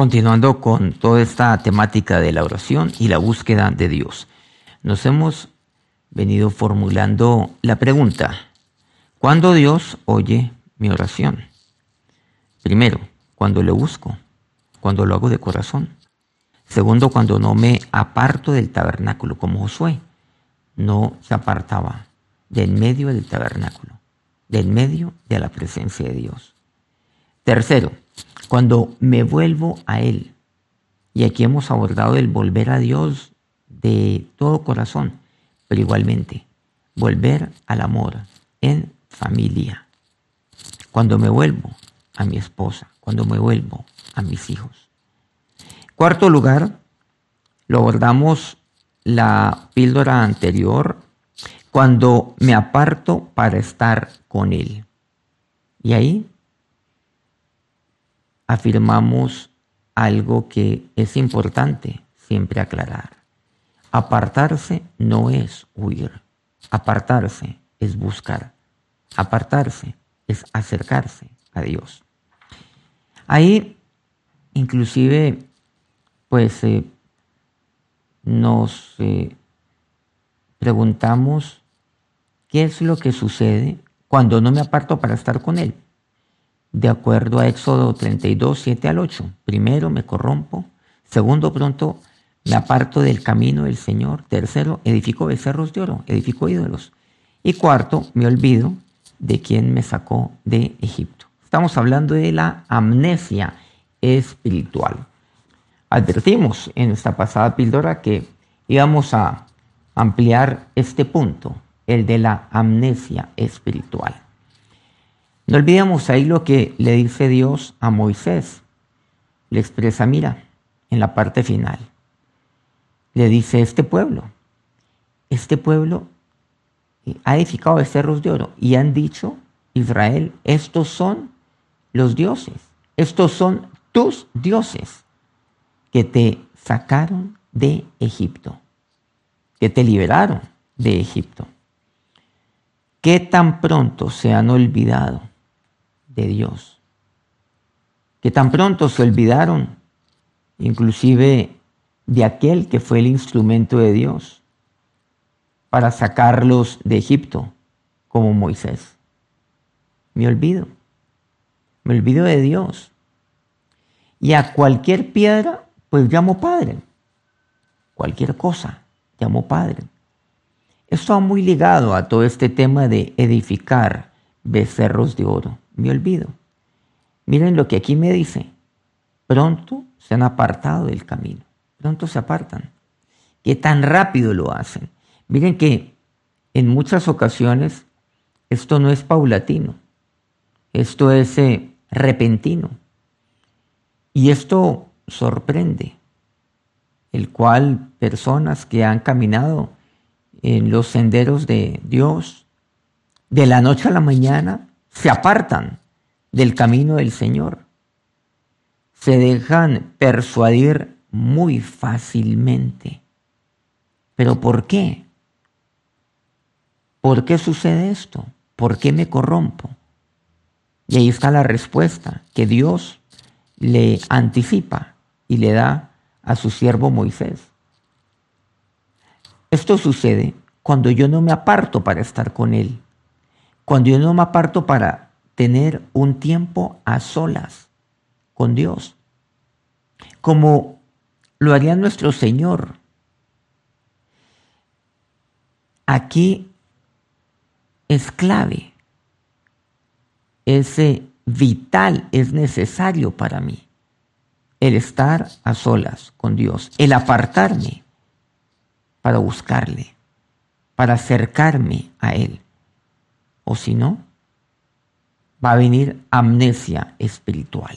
continuando con toda esta temática de la oración y la búsqueda de Dios. Nos hemos venido formulando la pregunta, ¿cuándo Dios oye mi oración? Primero, cuando le busco, cuando lo hago de corazón. Segundo, cuando no me aparto del tabernáculo, como Josué no se apartaba del medio del tabernáculo, del medio de la presencia de Dios. Tercero, cuando me vuelvo a Él, y aquí hemos abordado el volver a Dios de todo corazón, pero igualmente, volver al amor en familia. Cuando me vuelvo a mi esposa, cuando me vuelvo a mis hijos. Cuarto lugar, lo abordamos la píldora anterior, cuando me aparto para estar con Él. Y ahí afirmamos algo que es importante siempre aclarar. Apartarse no es huir. Apartarse es buscar. Apartarse es acercarse a Dios. Ahí, inclusive, pues eh, nos eh, preguntamos qué es lo que sucede cuando no me aparto para estar con Él de acuerdo a Éxodo 32, 7 al 8. Primero, me corrompo. Segundo, pronto me aparto del camino del Señor. Tercero, edifico becerros de oro, edifico ídolos. Y cuarto, me olvido de quien me sacó de Egipto. Estamos hablando de la amnesia espiritual. Advertimos en esta pasada píldora que íbamos a ampliar este punto, el de la amnesia espiritual. No olvidemos ahí lo que le dice Dios a Moisés. Le expresa, mira, en la parte final. Le dice, este pueblo, este pueblo ha edificado becerros de oro y han dicho, Israel, estos son los dioses, estos son tus dioses que te sacaron de Egipto, que te liberaron de Egipto. ¿Qué tan pronto se han olvidado de Dios, que tan pronto se olvidaron inclusive de aquel que fue el instrumento de Dios para sacarlos de Egipto, como Moisés. Me olvido, me olvido de Dios. Y a cualquier piedra, pues llamo Padre. Cualquier cosa, llamo Padre. Esto va muy ligado a todo este tema de edificar becerros de oro me olvido. Miren lo que aquí me dice. Pronto se han apartado del camino. Pronto se apartan. ¿Qué tan rápido lo hacen? Miren que en muchas ocasiones esto no es paulatino. Esto es eh, repentino. Y esto sorprende, el cual personas que han caminado en los senderos de Dios, de la noche a la mañana, se apartan del camino del Señor. Se dejan persuadir muy fácilmente. ¿Pero por qué? ¿Por qué sucede esto? ¿Por qué me corrompo? Y ahí está la respuesta que Dios le anticipa y le da a su siervo Moisés. Esto sucede cuando yo no me aparto para estar con Él cuando yo no me aparto para tener un tiempo a solas con Dios, como lo haría nuestro Señor. Aquí es clave, es vital, es necesario para mí el estar a solas con Dios, el apartarme para buscarle, para acercarme a Él o si no, va a venir amnesia espiritual.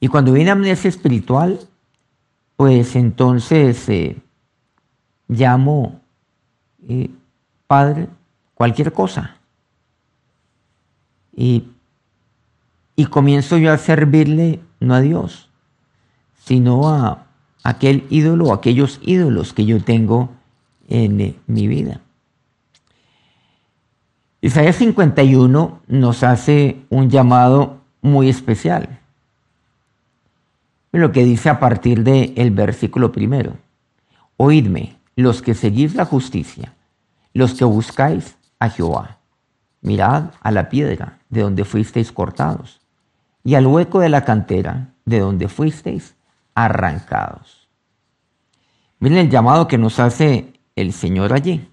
Y cuando viene amnesia espiritual, pues entonces eh, llamo eh, Padre cualquier cosa. Y, y comienzo yo a servirle no a Dios, sino a aquel ídolo o aquellos ídolos que yo tengo en eh, mi vida. Isaías 51 nos hace un llamado muy especial. Lo que dice a partir del versículo primero. Oídme, los que seguís la justicia, los que buscáis a Jehová. Mirad a la piedra de donde fuisteis cortados y al hueco de la cantera de donde fuisteis arrancados. Miren el llamado que nos hace el Señor allí.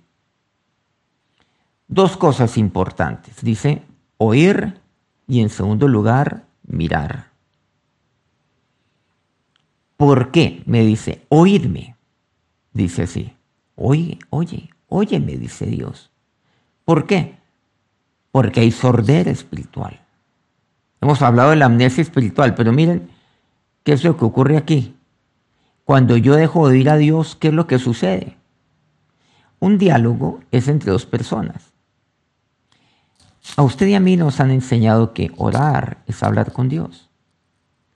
Dos cosas importantes. Dice oír y en segundo lugar mirar. ¿Por qué? Me dice, oídme. Dice así, oye, oye, óyeme, dice Dios. ¿Por qué? Porque hay sordera espiritual. Hemos hablado de la amnesia espiritual, pero miren qué es lo que ocurre aquí. Cuando yo dejo de oír a Dios, ¿qué es lo que sucede? Un diálogo es entre dos personas. A usted y a mí nos han enseñado que orar es hablar con Dios.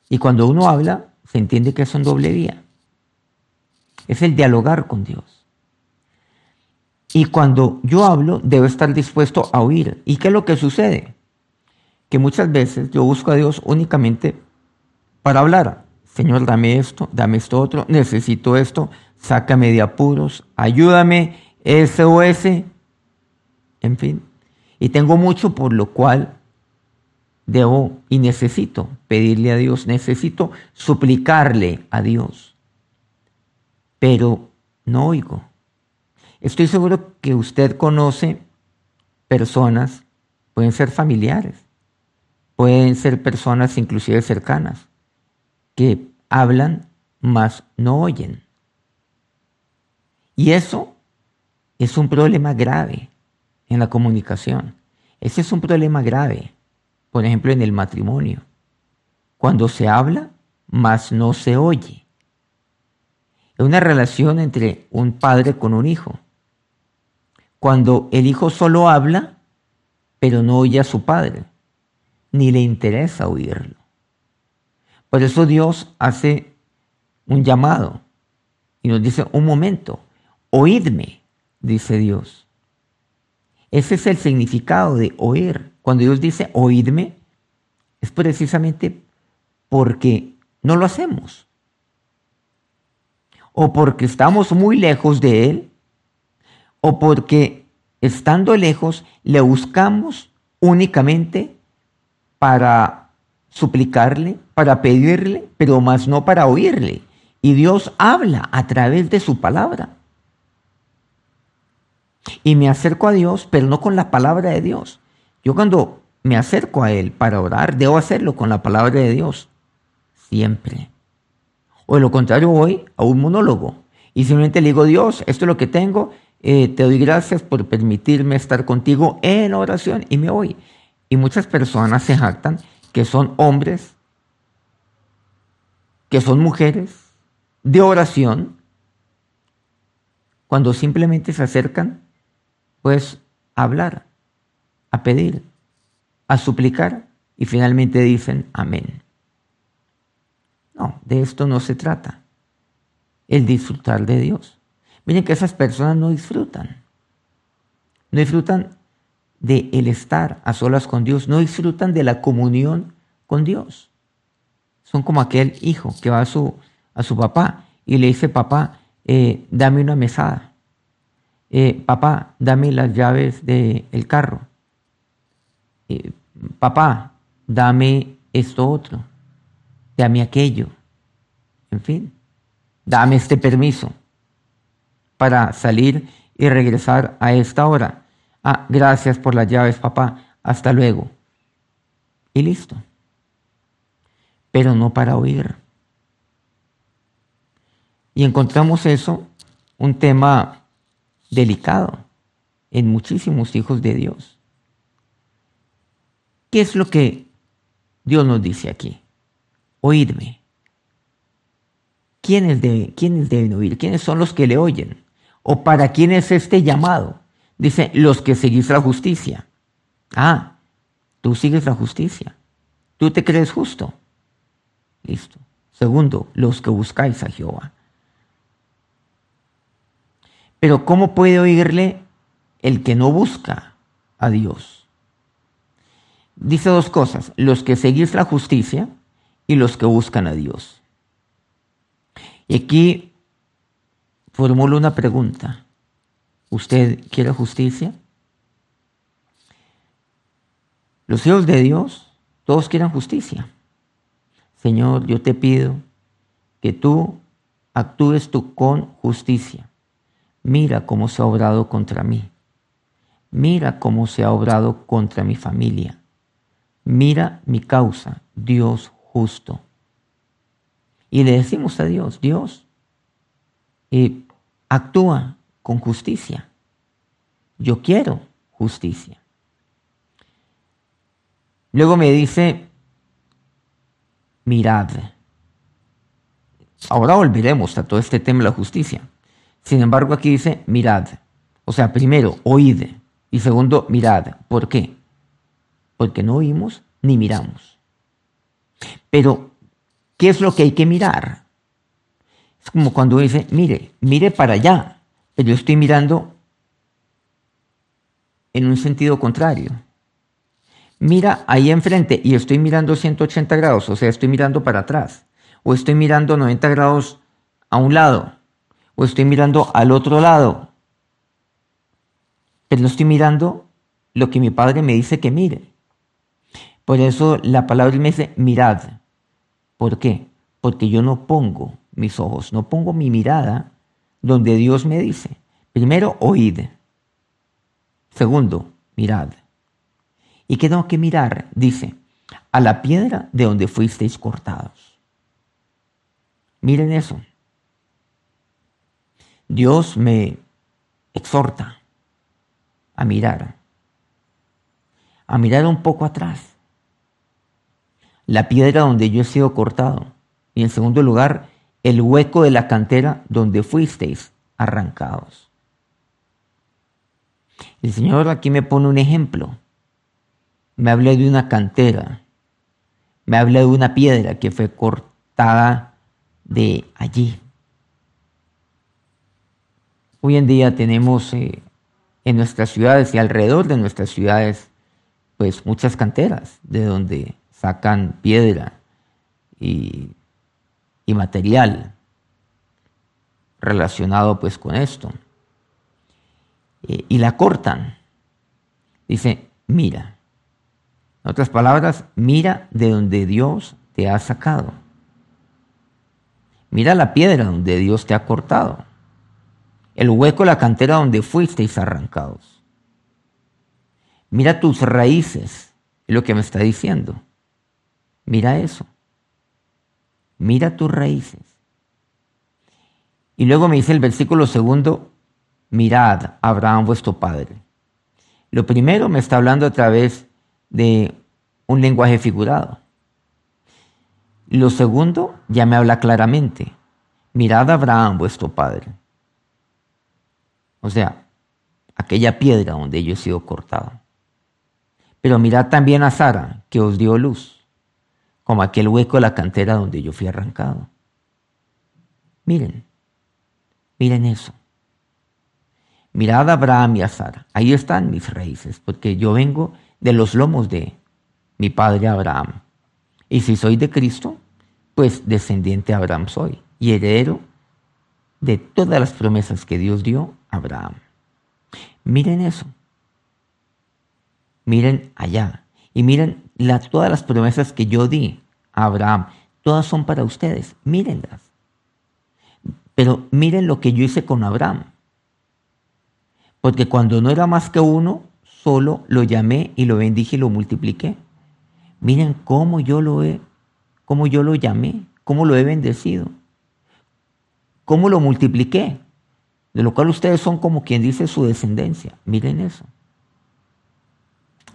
Y cuando uno habla, se entiende que es un doble vía. Es el dialogar con Dios. Y cuando yo hablo, debo estar dispuesto a oír. ¿Y qué es lo que sucede? Que muchas veces yo busco a Dios únicamente para hablar. Señor, dame esto, dame esto otro, necesito esto, sácame de apuros, ayúdame, SOS, en fin. Y tengo mucho por lo cual debo y necesito pedirle a Dios, necesito suplicarle a Dios. Pero no oigo. Estoy seguro que usted conoce personas, pueden ser familiares, pueden ser personas inclusive cercanas, que hablan mas no oyen. Y eso es un problema grave en la comunicación. Ese es un problema grave, por ejemplo, en el matrimonio. Cuando se habla, mas no se oye. Es una relación entre un padre con un hijo. Cuando el hijo solo habla, pero no oye a su padre, ni le interesa oírlo. Por eso Dios hace un llamado y nos dice, un momento, oídme, dice Dios. Ese es el significado de oír. Cuando Dios dice oídme, es precisamente porque no lo hacemos. O porque estamos muy lejos de Él, o porque estando lejos le buscamos únicamente para suplicarle, para pedirle, pero más no para oírle. Y Dios habla a través de su palabra y me acerco a Dios, pero no con la palabra de Dios. Yo cuando me acerco a Él para orar, debo hacerlo con la palabra de Dios. Siempre. O de lo contrario, voy a un monólogo y simplemente le digo, Dios, esto es lo que tengo, eh, te doy gracias por permitirme estar contigo en oración y me voy. Y muchas personas se jactan que son hombres, que son mujeres de oración, cuando simplemente se acercan pues hablar, a pedir, a suplicar y finalmente dicen amén. No, de esto no se trata. El disfrutar de Dios. Miren que esas personas no disfrutan. No disfrutan de el estar a solas con Dios, no disfrutan de la comunión con Dios. Son como aquel hijo que va a su, a su papá y le dice, papá, eh, dame una mesada. Eh, papá, dame las llaves del carro. Eh, papá, dame esto otro. Dame aquello. En fin, dame este permiso para salir y regresar a esta hora. Ah, gracias por las llaves, papá. Hasta luego. Y listo. Pero no para oír. Y encontramos eso, un tema delicado en muchísimos hijos de Dios. ¿Qué es lo que Dios nos dice aquí? Oídme. ¿Quiénes deben, ¿Quiénes deben oír? ¿Quiénes son los que le oyen? ¿O para quién es este llamado? Dice, los que seguís la justicia. Ah, tú sigues la justicia. Tú te crees justo. Listo. Segundo, los que buscáis a Jehová. Pero ¿cómo puede oírle el que no busca a Dios? Dice dos cosas, los que seguís la justicia y los que buscan a Dios. Y aquí formulo una pregunta. ¿Usted quiere justicia? Los hijos de Dios, todos quieren justicia. Señor, yo te pido que tú actúes tú con justicia. Mira cómo se ha obrado contra mí. Mira cómo se ha obrado contra mi familia. Mira mi causa, Dios justo. Y le decimos a Dios, Dios, eh, actúa con justicia. Yo quiero justicia. Luego me dice, mirad. Ahora volveremos a todo este tema de la justicia. Sin embargo, aquí dice, mirad. O sea, primero, oíd. Y segundo, mirad. ¿Por qué? Porque no oímos ni miramos. Pero, ¿qué es lo que hay que mirar? Es como cuando dice, mire, mire para allá. Pero yo estoy mirando en un sentido contrario. Mira ahí enfrente y estoy mirando 180 grados, o sea, estoy mirando para atrás. O estoy mirando 90 grados a un lado. O estoy mirando al otro lado. Pero no estoy mirando lo que mi padre me dice que mire. Por eso la palabra me dice, mirad. ¿Por qué? Porque yo no pongo mis ojos, no pongo mi mirada donde Dios me dice. Primero, oíd. Segundo, mirad. ¿Y qué tengo que mirar? Dice, a la piedra de donde fuisteis cortados. Miren eso. Dios me exhorta a mirar, a mirar un poco atrás. La piedra donde yo he sido cortado. Y en segundo lugar, el hueco de la cantera donde fuisteis arrancados. El Señor aquí me pone un ejemplo. Me habla de una cantera. Me habla de una piedra que fue cortada de allí. Hoy en día tenemos eh, en nuestras ciudades y alrededor de nuestras ciudades, pues muchas canteras de donde sacan piedra y, material relacionado pues con esto. Eh, y la cortan. Dice, mira. En otras palabras, mira de donde Dios te ha sacado. Mira la piedra donde Dios te ha cortado. El hueco, la cantera donde fuisteis arrancados. Mira tus raíces, es lo que me está diciendo. Mira eso. Mira tus raíces. Y luego me dice el versículo segundo, mirad Abraham vuestro padre. Lo primero me está hablando a través de un lenguaje figurado. Lo segundo ya me habla claramente. Mirad Abraham vuestro padre. O sea, aquella piedra donde yo he sido cortado. Pero mirad también a Sara, que os dio luz, como aquel hueco de la cantera donde yo fui arrancado. Miren, miren eso. Mirad a Abraham y a Sara. Ahí están mis raíces, porque yo vengo de los lomos de mi padre Abraham. Y si soy de Cristo, pues descendiente de Abraham soy y heredero de todas las promesas que Dios dio Abraham. Miren eso. Miren allá. Y miren todas las promesas que yo di a Abraham. Todas son para ustedes. Mírenlas. Pero miren lo que yo hice con Abraham. Porque cuando no era más que uno, solo lo llamé y lo bendije y lo multipliqué. Miren cómo yo lo he, cómo yo lo llamé, cómo lo he bendecido, cómo lo multipliqué, de lo cual ustedes son como quien dice su descendencia. Miren eso.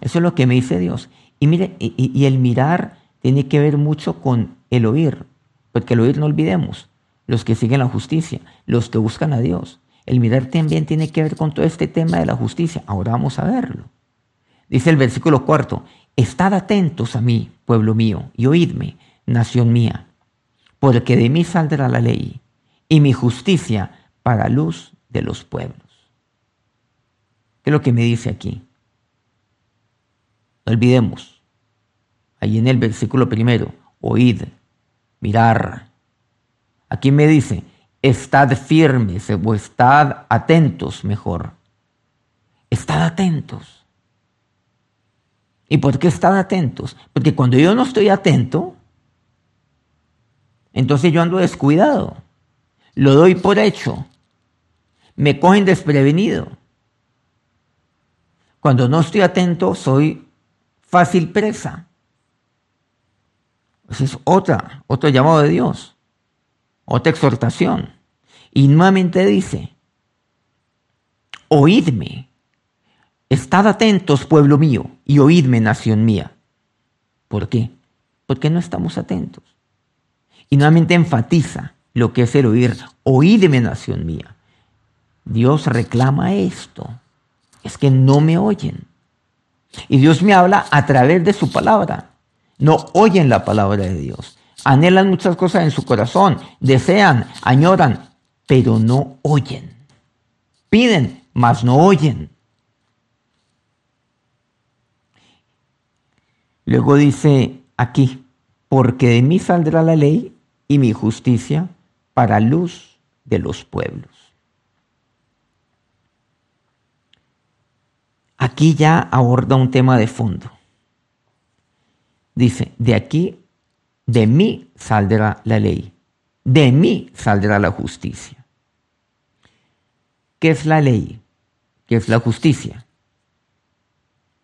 Eso es lo que me dice Dios. Y miren, y, y el mirar tiene que ver mucho con el oír, porque el oír no olvidemos, los que siguen la justicia, los que buscan a Dios. El mirar también tiene que ver con todo este tema de la justicia. Ahora vamos a verlo. Dice el versículo cuarto, estad atentos a mí, pueblo mío, y oídme, nación mía, porque de mí saldrá la ley y mi justicia para luz de los pueblos. ¿Qué es lo que me dice aquí? No olvidemos, ahí en el versículo primero, oíd, mirar, Aquí me dice, estad firmes o estad atentos mejor. Estad atentos. ¿Y por qué estad atentos? Porque cuando yo no estoy atento, entonces yo ando descuidado. Lo doy por hecho. Me cogen desprevenido. Cuando no estoy atento, soy fácil presa. Esa es otra, otro llamado de Dios, otra exhortación. Y nuevamente dice, oídme, estad atentos, pueblo mío, y oídme, nación mía. ¿Por qué? Porque no estamos atentos. Y nuevamente enfatiza lo que es el oír, oídme, nación mía. Dios reclama esto, es que no me oyen. Y Dios me habla a través de su palabra no oyen la palabra de Dios. Anhelan muchas cosas en su corazón, desean, añoran, pero no oyen. Piden, mas no oyen. Luego dice aquí, porque de mí saldrá la ley y mi justicia para luz de los pueblos. Aquí ya aborda un tema de fondo. Dice, de aquí, de mí saldrá la ley, de mí saldrá la justicia. ¿Qué es la ley? ¿Qué es la justicia?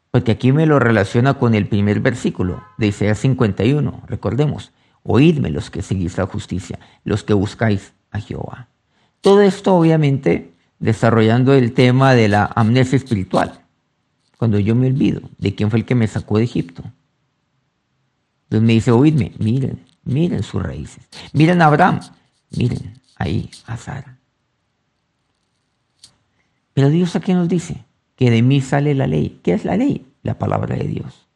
Porque aquí me lo relaciona con el primer versículo de Isaías 51. Recordemos, oídme los que seguís la justicia, los que buscáis a Jehová. Todo esto obviamente desarrollando el tema de la amnesia espiritual, cuando yo me olvido de quién fue el que me sacó de Egipto entonces me dice, oídme, miren, miren sus raíces. Miren a Abraham, miren ahí a Sara. Pero Dios aquí nos dice que de mí sale la ley. ¿Qué es la ley? La palabra de Dios.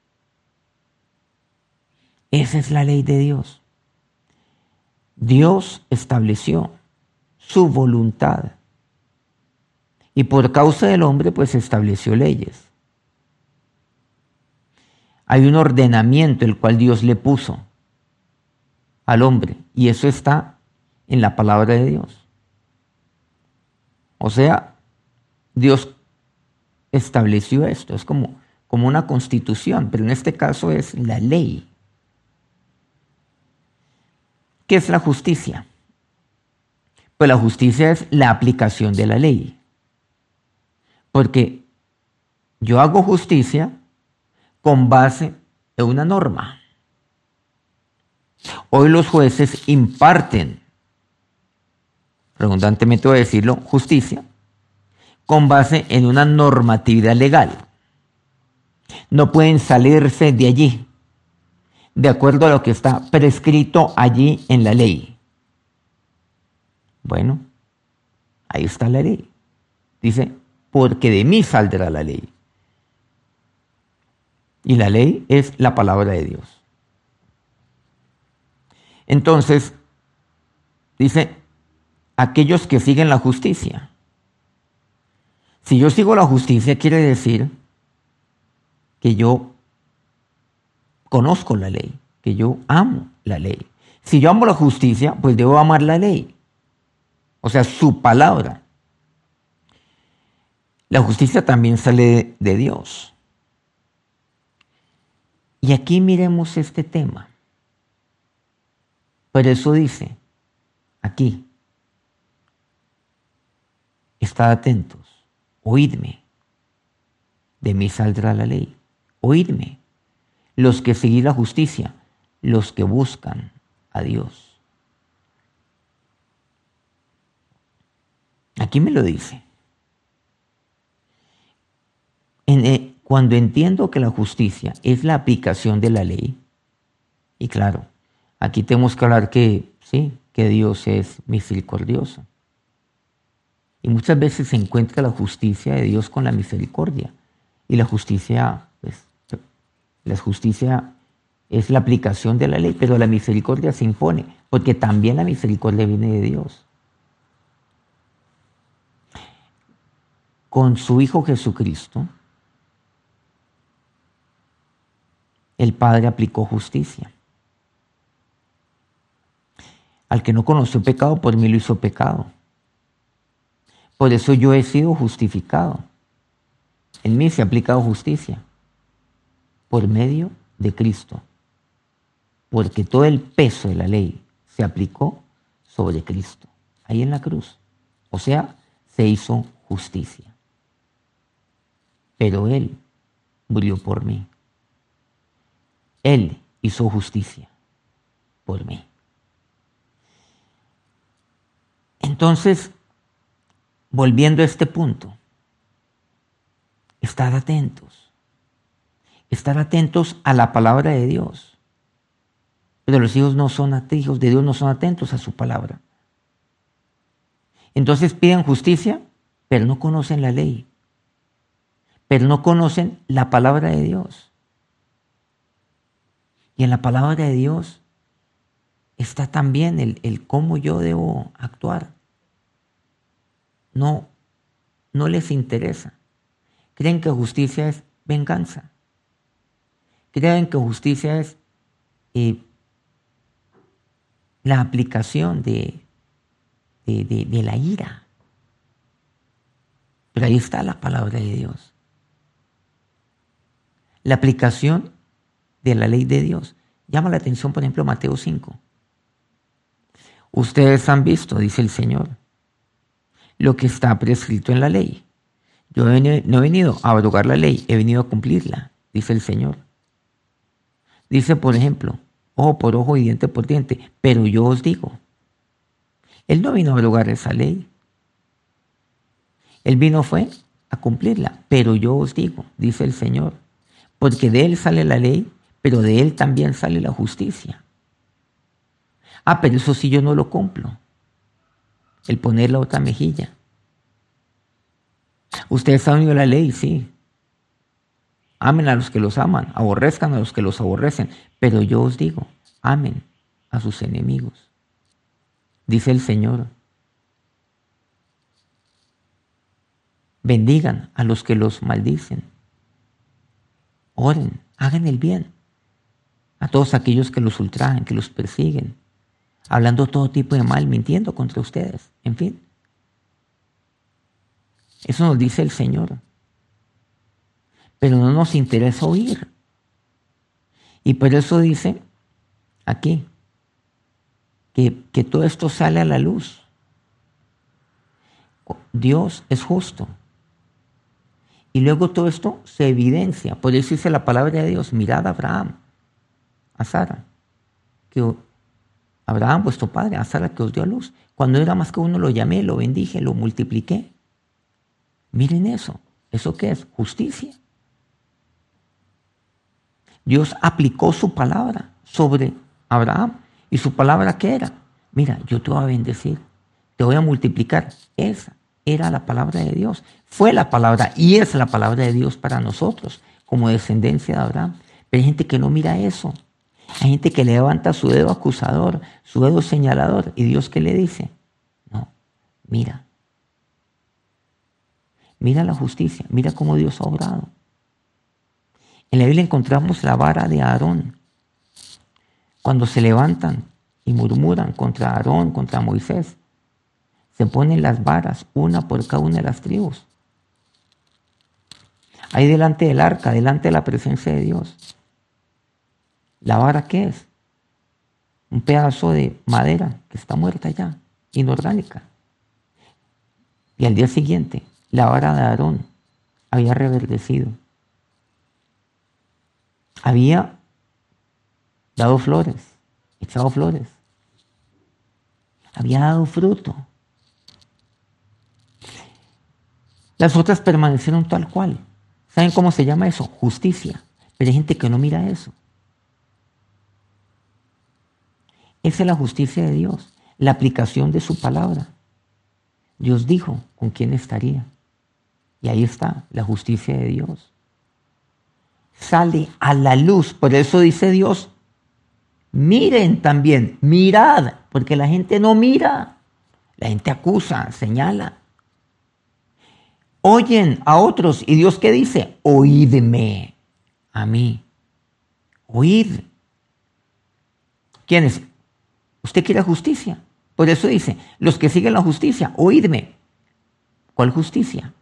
Esa es la ley de Dios. Dios estableció su voluntad. Y por causa del hombre, pues estableció leyes hay un ordenamiento el cual Dios le puso al hombre y eso está en la palabra de Dios. O sea, Dios estableció esto, es como, como una constitución, pero en este caso es la ley. ¿Qué es la justicia? Pues la justicia es la aplicación de la ley. Porque yo hago justicia con base en una norma. Hoy los jueces imparten, redundantemente voy a decirlo, justicia, con base en una normatividad legal. No pueden salirse de allí, de acuerdo a lo que está prescrito allí en la ley. Bueno, ahí está la ley. Dice, porque de mí saldrá la ley. Y la ley es la palabra de Dios. Entonces, dice, aquellos que siguen la justicia. Si yo sigo la justicia, quiere decir que yo conozco la ley, que yo amo la ley. Si yo amo la justicia, pues debo amar la ley. O sea, su palabra. La justicia también sale de Dios. Y aquí miremos este tema. Por eso dice, aquí, estad atentos, oídme, de mí saldrá la ley, oídme, los que seguís la justicia, los que buscan a Dios. Aquí me lo dice. En, eh, cuando entiendo que la justicia es la aplicación de la ley, y claro, aquí tenemos que hablar que sí, que Dios es misericordioso. Y muchas veces se encuentra la justicia de Dios con la misericordia. Y la justicia, pues, la justicia es la aplicación de la ley, pero la misericordia se impone, porque también la misericordia viene de Dios. Con su Hijo Jesucristo, el Padre aplicó justicia. Al que no conoció pecado, por mí lo hizo pecado. Por eso yo he sido justificado. En mí se ha aplicado justicia. Por medio de Cristo. Porque todo el peso de la ley se aplicó sobre Cristo. Ahí en la cruz. O sea, se hizo justicia. Pero Él murió por mí. Él hizo justicia por mí. Entonces, volviendo a este punto, estar atentos, estar atentos a la palabra de Dios. Pero los hijos no son hijos de Dios no son atentos a su palabra. Entonces piden justicia, pero no conocen la ley, pero no conocen la palabra de Dios. Y en la palabra de Dios está también el, cómo yo debo actuar. No, no les interesa. Creen que justicia es venganza. Creen que justicia es eh, la aplicación de, de la ira. Pero ahí está la palabra de Dios. La aplicación de la ley de Dios. Llama la atención, por ejemplo, Mateo 5. Ustedes han visto, dice el Señor, lo que está prescrito en la ley. Yo no he venido a abrogar la ley, he venido a cumplirla, dice el Señor. Dice, por ejemplo, ojo por ojo y diente por diente, pero yo os digo, Él no vino a abrogar esa ley. Él vino fue a cumplirla, pero yo os digo, dice el Señor, porque de Él sale la ley, pero de Él también sale la justicia. Ah, pero eso sí yo no lo cumplo. El poner la otra mejilla. Ustedes han oído la ley, sí. Amen a los que los aman, aborrezcan a los que los aborrecen. Pero yo os digo, amen a sus enemigos. Dice el Señor. Bendigan a los que los maldicen. Oren, hagan el bien a todos aquellos que los ultrajan, que los persiguen, hablando todo tipo de mal, mintiendo contra ustedes, en fin. Eso nos dice el Señor. Pero no nos interesa oír. Y por eso dice aquí que, que todo esto sale a la luz. Dios es justo. Y luego todo esto se evidencia. Por eso dice la palabra de Dios, mirad a Abraham, a Sara, que Abraham, vuestro padre, a Sara que os dio a luz. Cuando era más que uno, lo llamé, lo bendije, lo multipliqué. Miren eso. ¿Eso qué es? Justicia. Dios aplicó su palabra sobre Abraham. ¿Y su palabra qué era? Mira, yo te voy a bendecir, te voy a multiplicar. Esa era la palabra de Dios. Fue la palabra y es la palabra de Dios para nosotros como descendencia de Abraham. Pero hay gente que no mira eso. Hay gente que levanta su dedo acusador, su dedo señalador. ¿Y Dios qué le dice? No, mira, Mira la justicia, mira cómo Dios ha obrado. En la Biblia encontramos la vara de Aarón. Cuando se levantan y murmuran contra Aarón, contra Moisés, se ponen las varas, una por cada una de las tribus. Ahí delante del arca, delante de la presencia de Dios. ¿La vara qué es? Un pedazo de madera que está muerta ya, inorgánica. Y al día siguiente la vara de Aarón había reverdecido. Había dado flores, echado flores. Había dado fruto. Las otras permanecieron tal cual. ¿Saben cómo se llama eso? Justicia. Pero hay gente que no mira eso. Esa es la justicia de Dios, la aplicación de su palabra. Dios dijo con quién estaría. Y ahí está la justicia de Dios. Sale a la luz. Por eso dice Dios, miren también, mirad, porque la gente no mira. La gente acusa, señala. Oyen a otros. ¿Y Dios qué dice? Oídme a mí. Oíd. ¿Quiénes? Usted quiere justicia. Por eso dice, los que siguen la justicia, oídme. ¿Cuál justicia?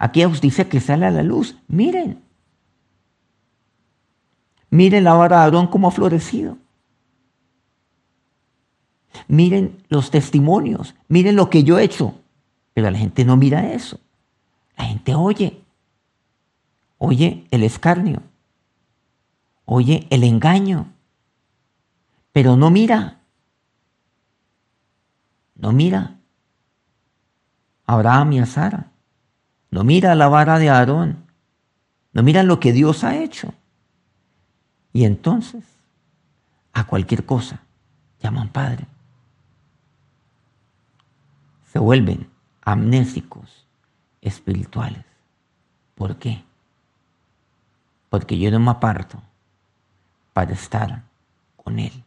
Aquella justicia que sale a la luz. Miren. Miren la vara de Aarón como ha florecido. Miren los testimonios. Miren lo que yo he hecho. Pero la gente no mira eso. La gente oye. Oye el escarnio. Oye el engaño. Pero no mira. No mira a Abraham y a Sara. No mira la vara de Aarón. No mira lo que Dios ha hecho. Y entonces, a cualquier cosa, llaman Padre. Se vuelven amnésicos espirituales. ¿Por qué? Porque yo no me aparto para estar con Él.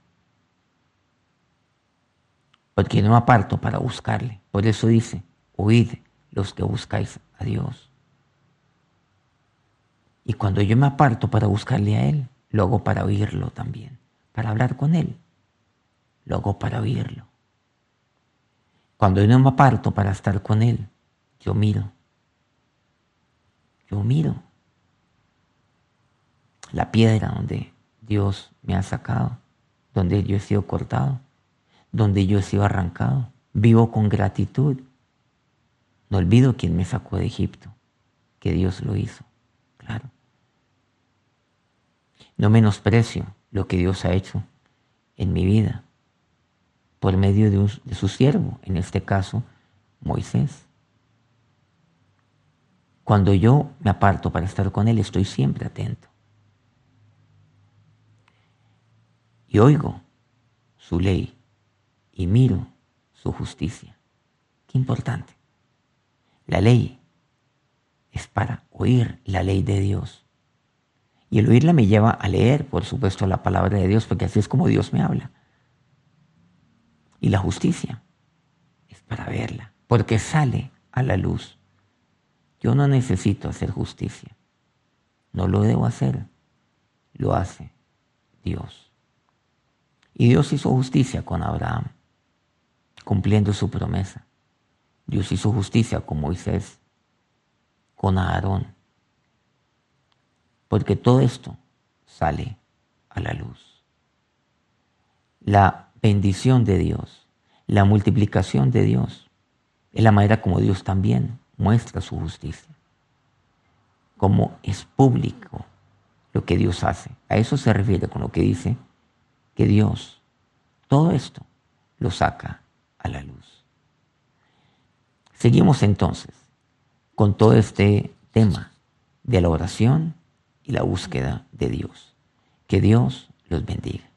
Porque no aparto para buscarle. Por eso dice, oíd los que buscáis a Dios. Y cuando yo me aparto para buscarle a Él, lo hago para oírlo también, para hablar con Él. Lo hago para oírlo. Cuando yo no me aparto para estar con Él, yo miro. Yo miro la piedra donde Dios me ha sacado, donde yo he sido cortado, donde yo he sido arrancado. Vivo con gratitud. No olvido quién me sacó de Egipto, que Dios lo hizo, claro. No menosprecio lo que Dios ha hecho en mi vida por medio de, de su siervo, en este caso Moisés. Cuando yo me aparto para estar con Él, estoy siempre atento. Y oigo su ley y miro su justicia. Qué importante. La ley es para oír la ley de Dios. Y el oírla me lleva a leer, por supuesto, la palabra de Dios, porque así es como Dios me habla. Y la justicia es para verla, porque sale a la luz. Yo no necesito hacer justicia. No lo debo hacer. Lo hace Dios. Y Dios hizo justicia con Abraham, cumpliendo su promesa. Dios hizo justicia con Moisés, con Aarón, porque todo esto sale a la luz. La bendición de Dios, la multiplicación de Dios, es la manera como Dios también muestra su justicia, como es público lo que Dios hace. A eso se refiere con lo que dice que Dios todo esto lo saca a la luz. Seguimos entonces con todo este tema de la oración y la búsqueda de Dios. Que Dios los bendiga.